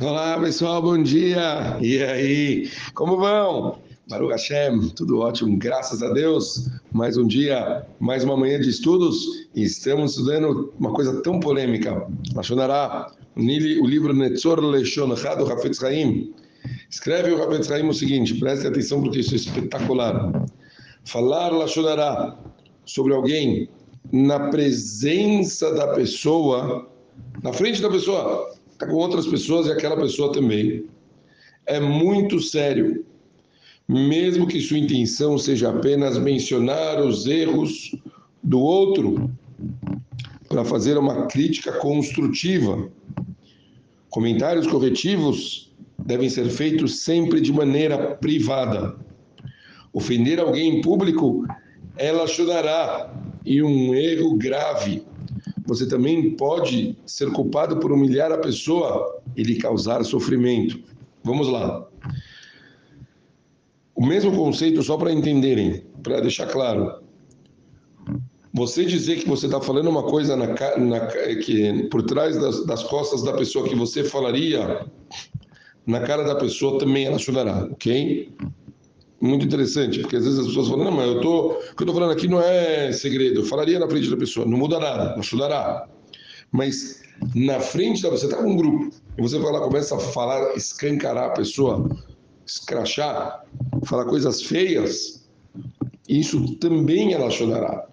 Olá pessoal, bom dia! E aí, como vão? Baruch Hashem, tudo ótimo, graças a Deus. Mais um dia, mais uma manhã de estudos e estamos estudando uma coisa tão polêmica. Lachonará, o livro Netzor Leshon do Hafetz Haim. Escreve o Hafetz Haim o seguinte, preste atenção porque isso é espetacular. Falar Lachonará sobre alguém na presença da pessoa, na frente da pessoa, está com outras pessoas e aquela pessoa também. É muito sério. Mesmo que sua intenção seja apenas mencionar os erros do outro para fazer uma crítica construtiva. Comentários corretivos devem ser feitos sempre de maneira privada. Ofender alguém em público, ela ajudará e um erro grave você também pode ser culpado por humilhar a pessoa e lhe causar sofrimento. Vamos lá. O mesmo conceito, só para entenderem, para deixar claro. Você dizer que você está falando uma coisa na, na, que por trás das, das, costas da pessoa que você falaria, na cara da pessoa também ela chorará, ok? Muito interessante, porque às vezes as pessoas falam, não, mas eu tô, o que eu estou falando aqui não é segredo, eu falaria na frente da pessoa, não muda nada, não ajudará. Mas na frente da você está com um grupo, e você vai lá, começa a falar, escancarar a pessoa, escrachar, falar coisas feias, isso também ela chorará.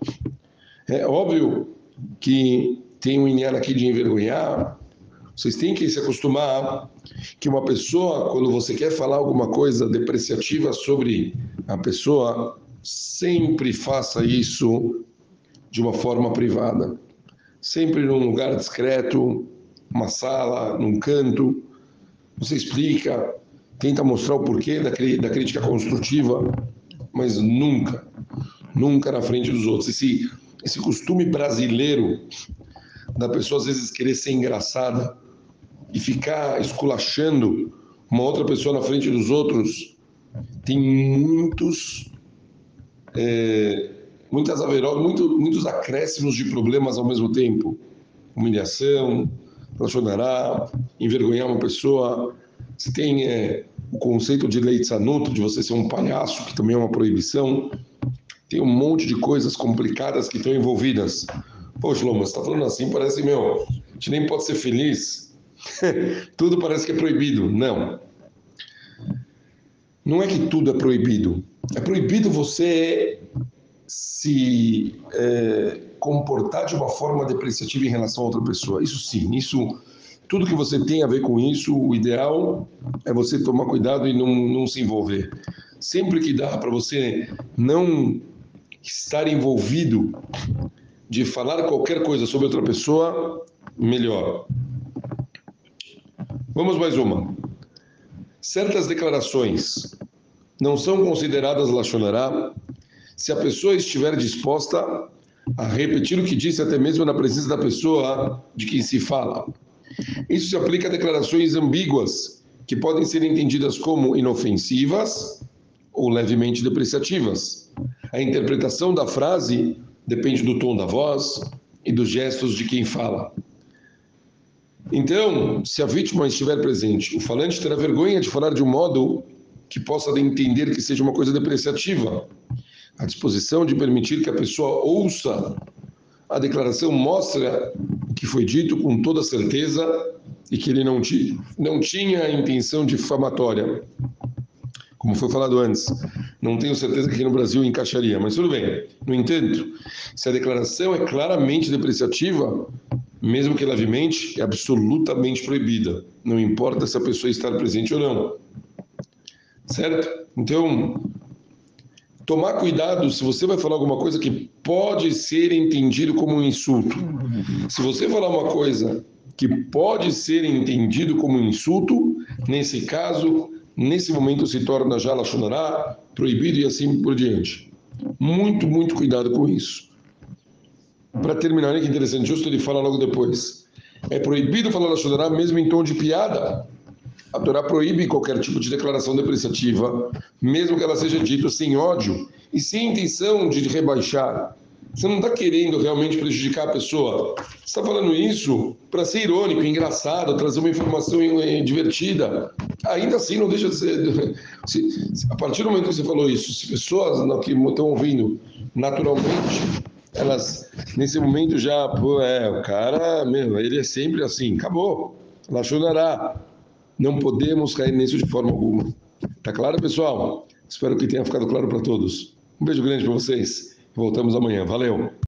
É óbvio que tem um inhar aqui de envergonhar, vocês têm que se acostumar que uma pessoa, quando você quer falar alguma coisa depreciativa sobre a pessoa, sempre faça isso de uma forma privada. Sempre num lugar discreto, uma sala, num canto. Você explica, tenta mostrar o porquê da, da crítica construtiva, mas nunca, nunca na frente dos outros. Esse, esse costume brasileiro da pessoa às vezes querer ser engraçada, e ficar esculachando uma outra pessoa na frente dos outros, tem muitos, é, muitas averó, muito, muitos acréscimos de problemas ao mesmo tempo. Humilhação, relacionará, envergonhar uma pessoa. Se tem é, o conceito de lei de sanuto, de você ser um palhaço, que também é uma proibição. Tem um monte de coisas complicadas que estão envolvidas. Poxa, Loma, você está falando assim, parece, meu, a gente nem pode ser feliz tudo parece que é proibido. Não. Não é que tudo é proibido. É proibido você se é, comportar de uma forma depreciativa em relação a outra pessoa. Isso sim, isso tudo que você tem a ver com isso, o ideal é você tomar cuidado e não, não se envolver. Sempre que dá para você não estar envolvido de falar qualquer coisa sobre outra pessoa, melhor. Vamos mais uma. Certas declarações não são consideradas lachonará se a pessoa estiver disposta a repetir o que disse até mesmo na presença da pessoa de quem se fala. Isso se aplica a declarações ambíguas, que podem ser entendidas como inofensivas ou levemente depreciativas. A interpretação da frase depende do tom da voz e dos gestos de quem fala. Então, se a vítima estiver presente, o falante terá vergonha de falar de um modo que possa entender que seja uma coisa depreciativa. A disposição de permitir que a pessoa ouça a declaração mostra que foi dito com toda certeza e que ele não, não tinha a intenção difamatória. Como foi falado antes, não tenho certeza que aqui no Brasil encaixaria, mas tudo bem. No entanto, se a declaração é claramente depreciativa, mesmo que levemente, é absolutamente proibida. Não importa se a pessoa está presente ou não. Certo? Então, tomar cuidado se você vai falar alguma coisa que pode ser entendido como um insulto. Se você falar uma coisa que pode ser entendido como um insulto, nesse caso, nesse momento se torna já proibido e assim por diante. Muito, muito cuidado com isso. Para terminar, olha que interessante, justo ele fala logo depois. É proibido falar da Shudara mesmo em tom de piada. A Torá proíbe qualquer tipo de declaração depreciativa, mesmo que ela seja dita sem ódio e sem intenção de rebaixar. Você não está querendo realmente prejudicar a pessoa. Você está falando isso para ser irônico, engraçado, trazer uma informação divertida. Ainda assim, não deixa de ser. Se, a partir do momento que você falou isso, se pessoas que estão ouvindo naturalmente, elas nesse momento já, pô, é, o cara, meu, ele é sempre assim, acabou. Lachonará. Não podemos cair nisso de forma alguma. Tá claro, pessoal? Espero que tenha ficado claro para todos. Um beijo grande para vocês. Voltamos amanhã. Valeu!